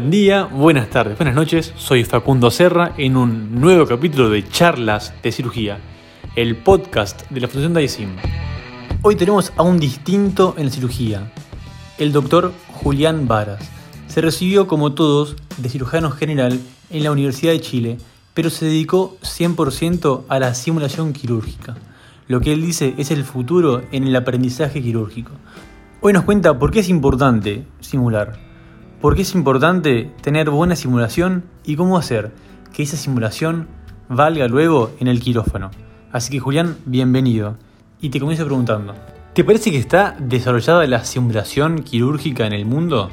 Buen día, buenas tardes, buenas noches. Soy Facundo Serra en un nuevo capítulo de Charlas de Cirugía, el podcast de la Fundación Daisim. Hoy tenemos a un distinto en la cirugía, el doctor Julián Varas. Se recibió, como todos, de cirujano general en la Universidad de Chile, pero se dedicó 100% a la simulación quirúrgica. Lo que él dice es el futuro en el aprendizaje quirúrgico. Hoy nos cuenta por qué es importante simular por qué es importante tener buena simulación y cómo hacer que esa simulación valga luego en el quirófano. Así que Julián, bienvenido. Y te comienzo preguntando, ¿te parece que está desarrollada la simulación quirúrgica en el mundo?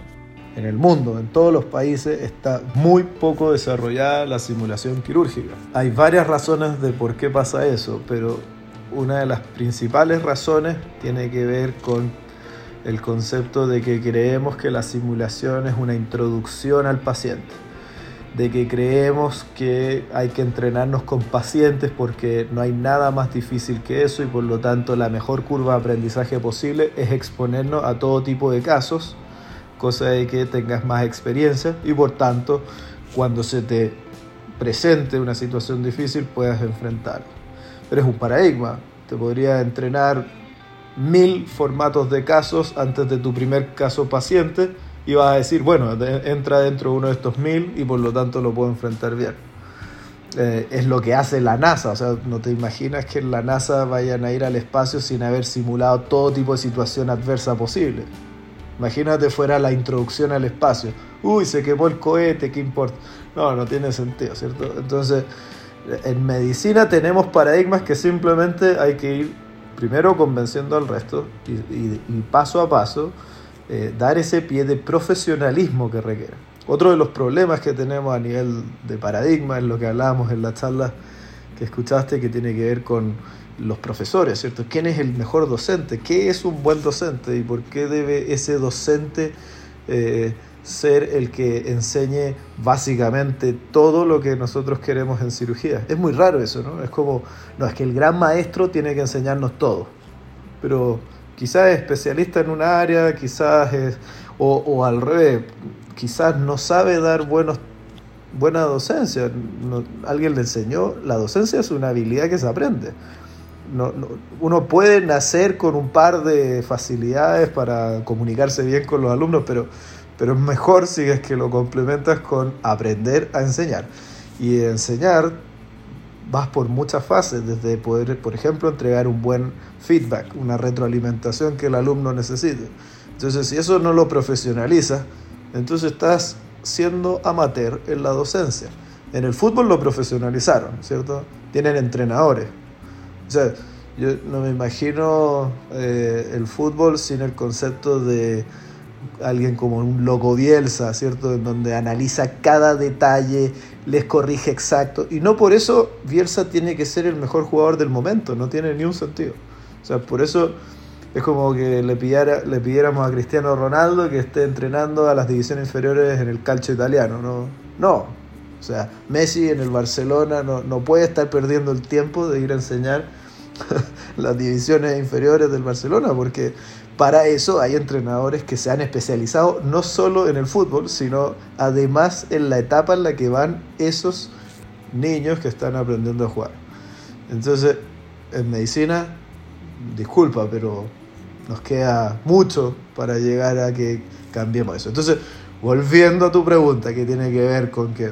En el mundo, en todos los países, está muy poco desarrollada la simulación quirúrgica. Hay varias razones de por qué pasa eso, pero una de las principales razones tiene que ver con el concepto de que creemos que la simulación es una introducción al paciente, de que creemos que hay que entrenarnos con pacientes porque no hay nada más difícil que eso y por lo tanto la mejor curva de aprendizaje posible es exponernos a todo tipo de casos, cosa de que tengas más experiencia y por tanto cuando se te presente una situación difícil puedas enfrentarlo. Pero es un paradigma, te podría entrenar mil formatos de casos antes de tu primer caso paciente y vas a decir, bueno, entra dentro de uno de estos mil y por lo tanto lo puedo enfrentar bien. Eh, es lo que hace la NASA, o sea, no te imaginas que en la NASA vayan a ir al espacio sin haber simulado todo tipo de situación adversa posible. Imagínate fuera la introducción al espacio. Uy, se quemó el cohete, ¿qué importa? No, no tiene sentido, ¿cierto? Entonces, en medicina tenemos paradigmas que simplemente hay que ir primero convenciendo al resto y, paso a paso eh, dar ese pie de profesionalismo que requiere. Otro de los problemas que tenemos a nivel de paradigma es lo que hablábamos en la charla que escuchaste que tiene que ver con los profesores, ¿cierto? ¿Quién es el mejor docente? ¿Qué es un buen docente? ¿Y por qué debe ese docente eh, ser el que enseñe básicamente todo lo que nosotros queremos en cirugía. Es muy raro eso, ¿no? Es como, no, es que el gran maestro tiene que enseñarnos todo, pero quizás es especialista en un área, quizás es, o, al revés, quizás no sabe dar buenos, buena docencia, alguien le enseñó, la docencia es una habilidad que se aprende. uno puede nacer con un par de facilidades para comunicarse bien con los alumnos, pero pero es mejor si es que lo complementas con aprender a enseñar. Y enseñar vas por muchas fases, desde poder, por ejemplo, entregar un buen feedback, una retroalimentación que el alumno necesite. Entonces, si eso no lo profesionaliza, entonces estás siendo amateur en la docencia. En el fútbol lo profesionalizaron, ¿cierto? Tienen entrenadores. O sea, yo no me imagino eh, el fútbol sin el concepto de alguien como un loco Bielsa, ¿cierto? En donde analiza cada detalle, les corrige exacto. Y no por eso Bielsa tiene que ser el mejor jugador del momento, no tiene ni un sentido. O sea, por eso es como que le, le pidiéramos a Cristiano Ronaldo que esté entrenando a las divisiones inferiores en el calcio italiano. No, no. O sea, Messi en el Barcelona no, no puede estar perdiendo el tiempo de ir a enseñar las divisiones inferiores del Barcelona, porque para eso hay entrenadores que se han especializado no solo en el fútbol, sino además en la etapa en la que van esos niños que están aprendiendo a jugar. Entonces, en medicina, disculpa, pero nos queda mucho para llegar a que cambiemos eso. Entonces, volviendo a tu pregunta que tiene que ver con que,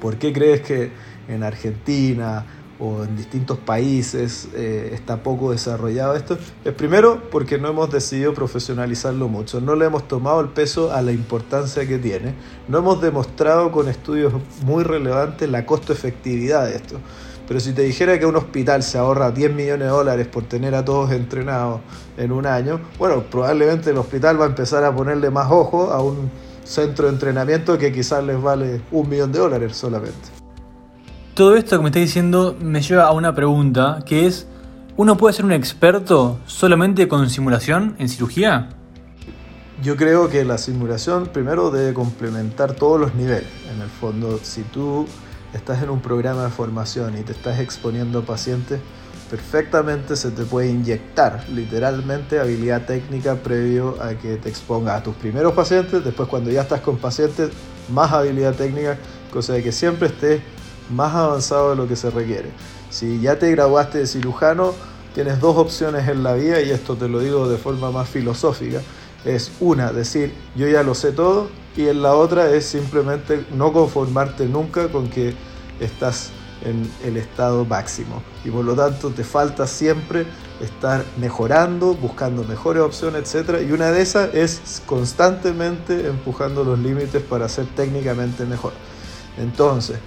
¿por qué crees que en Argentina, o en distintos países eh, está poco desarrollado esto, es primero porque no hemos decidido profesionalizarlo mucho, no le hemos tomado el peso a la importancia que tiene, no hemos demostrado con estudios muy relevantes la costo-efectividad de esto. Pero si te dijera que un hospital se ahorra 10 millones de dólares por tener a todos entrenados en un año, bueno, probablemente el hospital va a empezar a ponerle más ojo a un centro de entrenamiento que quizás les vale un millón de dólares solamente. Todo esto que me está diciendo me lleva a una pregunta, que es, ¿uno puede ser un experto solamente con simulación en cirugía? Yo creo que la simulación primero debe complementar todos los niveles. En el fondo, si tú estás en un programa de formación y te estás exponiendo a pacientes, perfectamente se te puede inyectar literalmente habilidad técnica previo a que te expongas a tus primeros pacientes, después cuando ya estás con pacientes, más habilidad técnica, cosa de que siempre estés más avanzado de lo que se requiere. Si ya te graduaste de cirujano, tienes dos opciones en la vida y esto te lo digo de forma más filosófica. Es una, decir yo ya lo sé todo y en la otra es simplemente no conformarte nunca con que estás en el estado máximo y por lo tanto te falta siempre estar mejorando, buscando mejores opciones, etc. Y una de esas es constantemente empujando los límites para ser técnicamente mejor. Entonces,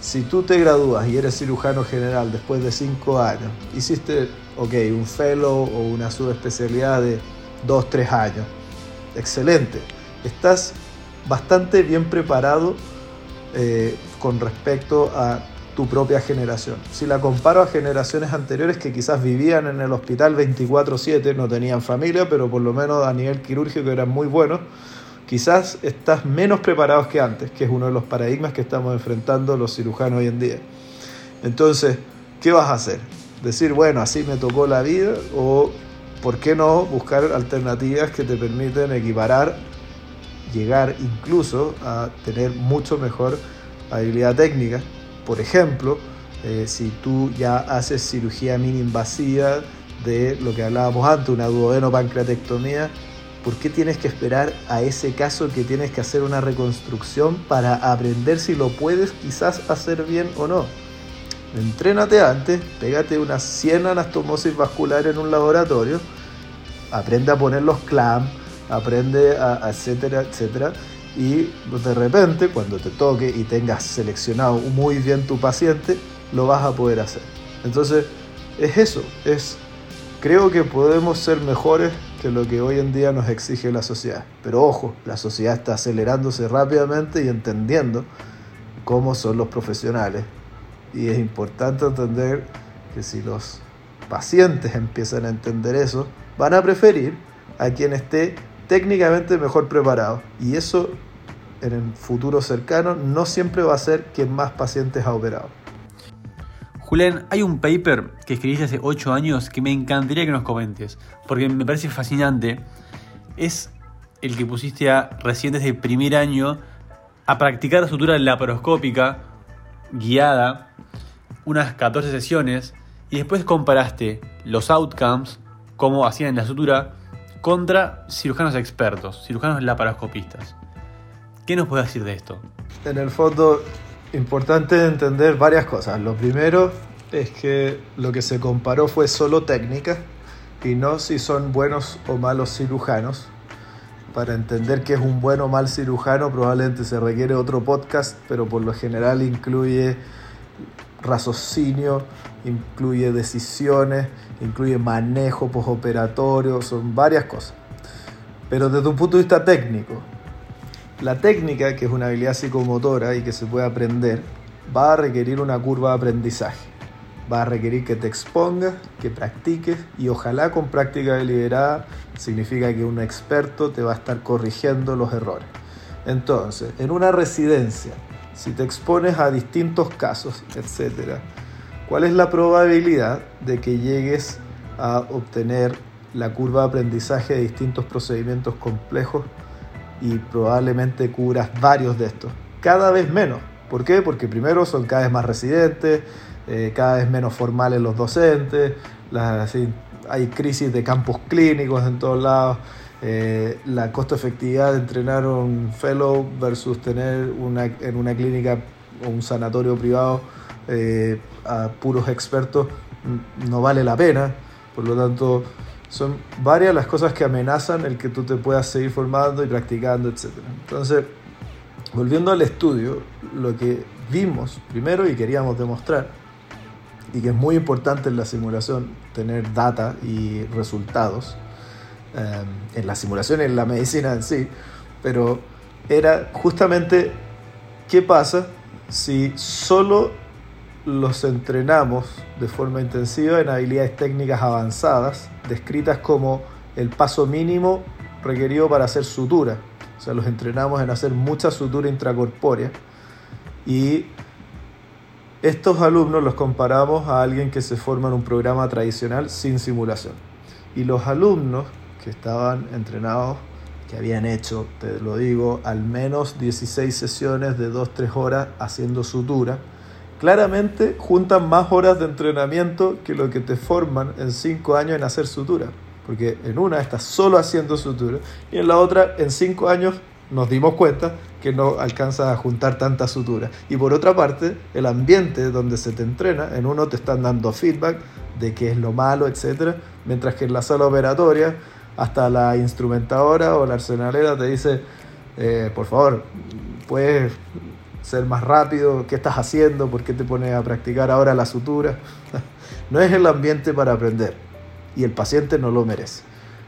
si tú te gradúas y eres cirujano general después de 5 años, hiciste, un fellow o una subespecialidad de 2, 3 años, excelente, estás bastante bien preparado eh, con respecto a tu propia generación. Si la comparo a generaciones anteriores que quizás vivían en el hospital 24/7, no tenían familia, pero por lo menos a nivel quirúrgico eran muy buenos, quizás estás menos preparado que antes, que es uno de los paradigmas que estamos enfrentando los cirujanos hoy en día. Entonces, ¿qué vas a hacer? Decir, bueno, así me tocó la vida o, ¿por qué no buscar alternativas que te permiten equiparar, llegar incluso a tener mucho mejor habilidad técnica? Por ejemplo, eh, si tú ya haces cirugía mini invasiva de lo que hablábamos antes, una duodenopancreatectomía, ¿por qué tienes que esperar a ese caso que tienes que hacer una reconstrucción para aprender si lo puedes quizás hacer bien o no? Entrénate antes, pégate una 100 anastomosis vascular en un laboratorio, aprende a poner los clamps, aprende a, etcétera, etcétera y de repente cuando te toque y tengas seleccionado muy bien tu paciente, lo vas a poder hacer. Entonces, es eso, es creo que podemos ser mejores que lo que hoy en día nos exige la sociedad. Pero ojo, la sociedad está acelerándose rápidamente y entendiendo cómo son los profesionales. Y es importante entender que si los pacientes empiezan a entender eso, van a preferir a quien esté técnicamente mejor preparado. Y eso en el futuro cercano no siempre va a ser quien más pacientes ha operado. Julián, hay un paper que escribiste hace 8 años que me encantaría que nos comentes, porque me parece fascinante. Es el que pusiste a recientes de primer año a practicar sutura laparoscópica guiada, unas 14 sesiones, y después comparaste los outcomes, cómo hacían la sutura, contra cirujanos expertos, cirujanos laparoscopistas. ¿Qué nos puede decir de esto? En el fondo, importante entender varias cosas. Lo primero es que lo que se comparó fue solo técnica y no si son buenos o malos cirujanos. Para entender qué es un buen o mal cirujano probablemente se requiere otro podcast, pero por lo general incluye raciocinio, incluye decisiones, incluye manejo postoperatorio, son varias cosas. Pero desde un punto de vista técnico, la técnica, que es una habilidad psicomotora y que se puede aprender, va a requerir una curva de aprendizaje. Va a requerir que te expongas, que practiques y ojalá con práctica deliberada significa que un experto te va a estar corrigiendo los errores. Entonces, en una residencia, si te expones a distintos casos, etc., ¿cuál es la probabilidad de que llegues a obtener la curva de aprendizaje de distintos procedimientos complejos y probablemente cubras varios de estos? Cada vez menos. ¿Por qué? Porque primero son cada vez más residentes, eh, cada vez menos formales los docentes, hay crisis de campos clínicos en todos lados. Eh, la costo efectividad de entrenar un fellow versus tener una, en una clínica o un sanatorio privado eh, a puros expertos no vale la pena. Por lo tanto, son varias las cosas que amenazan el que tú te puedas seguir formando y practicando, etc. Entonces, volviendo al estudio, lo que vimos primero y queríamos demostrar, y que es muy importante en la simulación tener data y resultados, Em, en la simulación, en la medicina en sí, pero era justamente qué pasa si solo los entrenamos de forma intensiva en habilidades técnicas avanzadas, descritas como el paso mínimo requerido para hacer sutura. O sea, los entrenamos en hacer mucha sutura intracorpórea y Estos alumnos los comparamos a alguien que se forma en un programa tradicional sin simulación. Y los alumnos que estaban entrenados, que habían hecho, te lo digo, al menos 16 sesiones de 2-3 horas haciendo sutura, claramente juntan más horas de entrenamiento que lo que te forman en 5 años en hacer sutura. Porque en una estás solo haciendo sutura y en la otra en 5 años nos dimos cuenta que no alcanzas a juntar tanta sutura. Y por otra parte, el ambiente donde se te entrena, en uno te están dando feedback de qué es lo malo, etc. Mientras que en la sala operatoria, hasta la instrumentadora o la arsenalera te dice, eh, por favor, puedes ser más rápido, qué estás haciendo, por qué te pones a practicar ahora la sutura. no es el ambiente para aprender y el paciente no lo merece.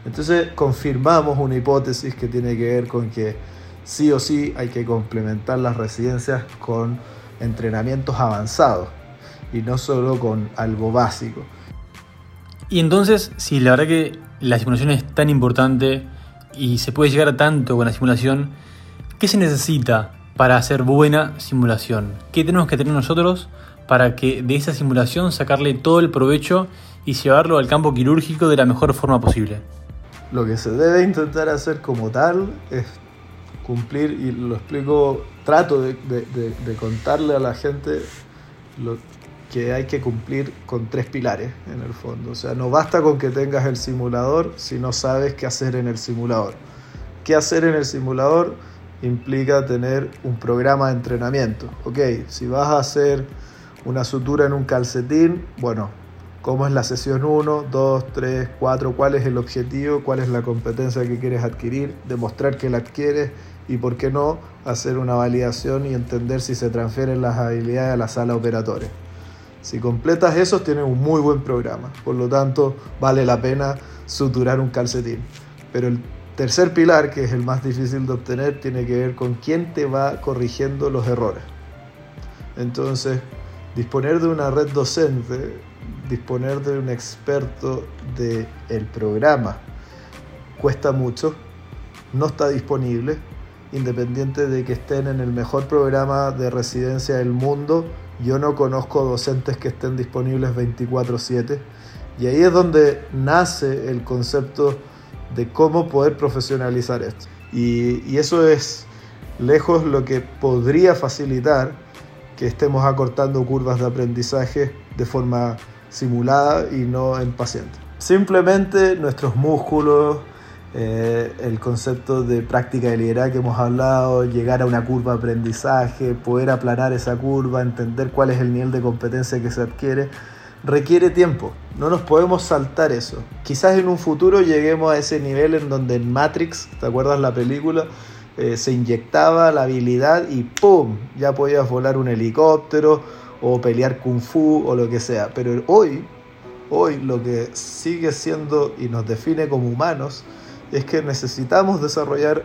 Entonces confirmamos una hipótesis que tiene que ver con que sí o sí hay que complementar las residencias con entrenamientos avanzados y no solo con algo básico. Y entonces, si la verdad que la simulación es tan importante y se puede llegar a tanto con la simulación, ¿qué se necesita para hacer buena simulación? ¿Qué tenemos que tener nosotros para que de esa simulación sacarle todo el provecho y llevarlo al campo quirúrgico de la mejor forma posible? Lo que se debe intentar hacer como tal es cumplir, y lo explico, trato de, contarle a la gente lo que hay que cumplir con tres pilares en el fondo. O sea, no basta con que tengas el simulador si no sabes qué hacer en el simulador. ¿Qué hacer en el simulador? Implica tener un programa de entrenamiento. Ok, si vas a hacer una sutura en un calcetín, bueno, cómo es la sesión 1, 2, 3, 4, cuál es el objetivo, cuál es la competencia que quieres adquirir, demostrar que la adquieres y por qué no hacer una validación y entender si se transfieren las habilidades a la sala operatoria. Si completas eso, tienes un muy buen programa, por lo tanto vale la pena suturar un calcetín. Pero el tercer pilar, que es el más difícil de obtener, tiene que ver con quién te va corrigiendo los errores. Entonces, disponer de una red docente, disponer de un experto del el programa, cuesta mucho, no está disponible independiente de que estén en el mejor programa de residencia del mundo, yo no conozco docentes que estén disponibles 24/7. Y ahí es donde nace el concepto de cómo poder profesionalizar esto. Y, eso es lejos lo que podría facilitar que estemos acortando curvas de aprendizaje de forma simulada y no en paciente. Simplemente nuestros músculos, eh, el concepto de práctica de liderazgo que hemos hablado, llegar a una curva de aprendizaje, poder aplanar esa curva, entender cuál es el nivel de competencia que se adquiere, requiere tiempo. No nos podemos saltar eso. Quizás en un futuro lleguemos a ese nivel en donde en Matrix, ¿te acuerdas la película? Eh, se inyectaba la habilidad y ¡pum! Ya podías volar un helicóptero o pelear kung fu o lo que sea. Pero hoy, hoy lo que sigue siendo y nos define como humanos es que necesitamos desarrollar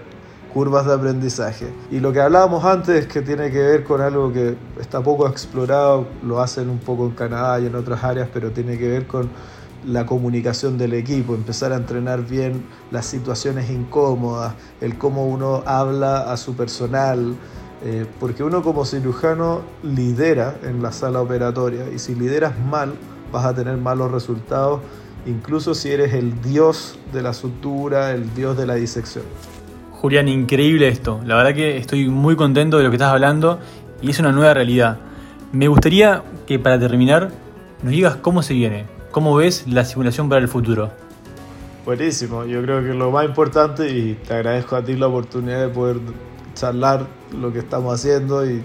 curvas de aprendizaje. Y lo que hablábamos antes, que tiene que ver con algo que está poco explorado, lo hacen un poco en Canadá y en otras áreas, pero tiene que ver con la comunicación del equipo, empezar a entrenar bien las situaciones incómodas, el cómo uno habla a su personal, eh, porque uno como cirujano lidera en la sala operatoria y si lideras mal vas a tener malos resultados incluso si eres el dios de la sutura, el dios de la disección. Julián, increíble esto. La verdad que estoy muy contento de lo que estás hablando y es una nueva realidad. Me gustaría que para terminar nos digas cómo se viene, cómo ves la simulación para el futuro. Buenísimo, yo creo que lo más importante y te agradezco a ti la oportunidad de poder charlar lo que estamos haciendo y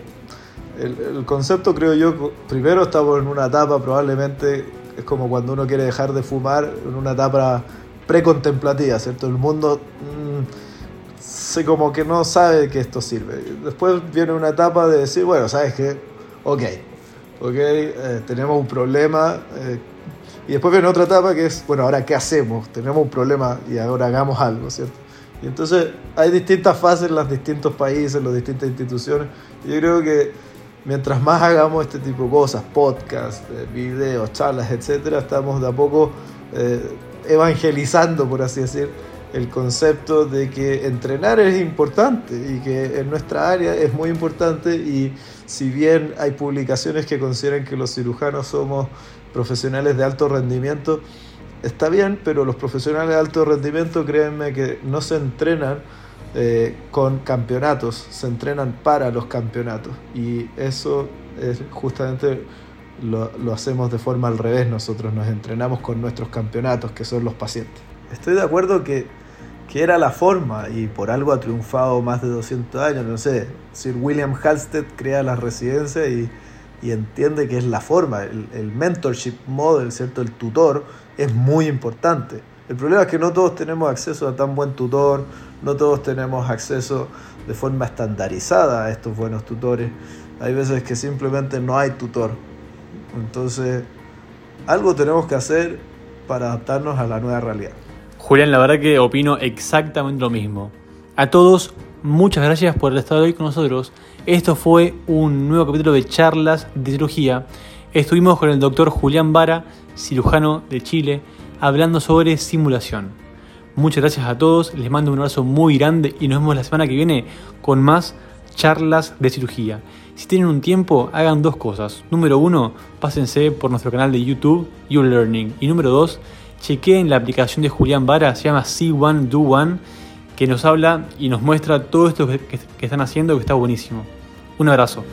el, el concepto creo yo, primero estamos en una etapa probablemente es como cuando uno quiere dejar de fumar en una etapa precontemplativa, ¿cierto? El mundo se como que no sabe que esto sirve. Después viene una etapa de decir, bueno, ¿sabes qué? Ok, ok, eh, tenemos un problema. Eh, y después viene otra etapa que es, bueno, ahora qué hacemos? Tenemos un problema y ahora hagamos algo, ¿cierto? Y entonces hay distintas fases en los distintos países, en las distintas instituciones. Yo creo que mientras más hagamos este tipo de cosas, podcasts, eh, videos, charlas, etcétera, estamos de a poco eh, evangelizando, por así decir, el concepto de que entrenar es importante y que en nuestra área es muy importante y si bien hay publicaciones que consideran que los cirujanos somos profesionales de alto rendimiento, está bien, pero los profesionales de alto rendimiento, créanme que no se entrenan eh, con campeonatos, se entrenan para los campeonatos y eso es justamente lo, lo hacemos de forma al revés, nosotros nos entrenamos con nuestros campeonatos, que son los pacientes. Estoy de acuerdo que, que era la forma y por algo ha triunfado más de 200 años, no sé, Sir William Halstead crea la residencia y, y entiende que es la forma, el, el mentorship model, ¿cierto? El tutor es muy importante. El problema es que no todos tenemos acceso a tan buen tutor, no todos tenemos acceso de forma estandarizada a estos buenos tutores. Hay veces que simplemente no hay tutor. Entonces, algo tenemos que hacer para adaptarnos a la nueva realidad. Julián, la verdad que opino exactamente lo mismo. A todos, muchas gracias por estar hoy con nosotros. Esto fue un nuevo capítulo de charlas de cirugía. Estuvimos con el doctor Julián Vara, cirujano de Chile, hablando sobre simulación. Muchas gracias a todos, les mando un abrazo muy grande y nos vemos la semana que viene con más charlas de cirugía. Si tienen un tiempo, hagan dos cosas. Número uno, pásense por nuestro canal de YouTube, YouLearning. Y número dos, chequeen la aplicación de Julián Vara, se llama C1 Do One, que nos habla y nos muestra todo esto que, que están haciendo, que está buenísimo. Un abrazo.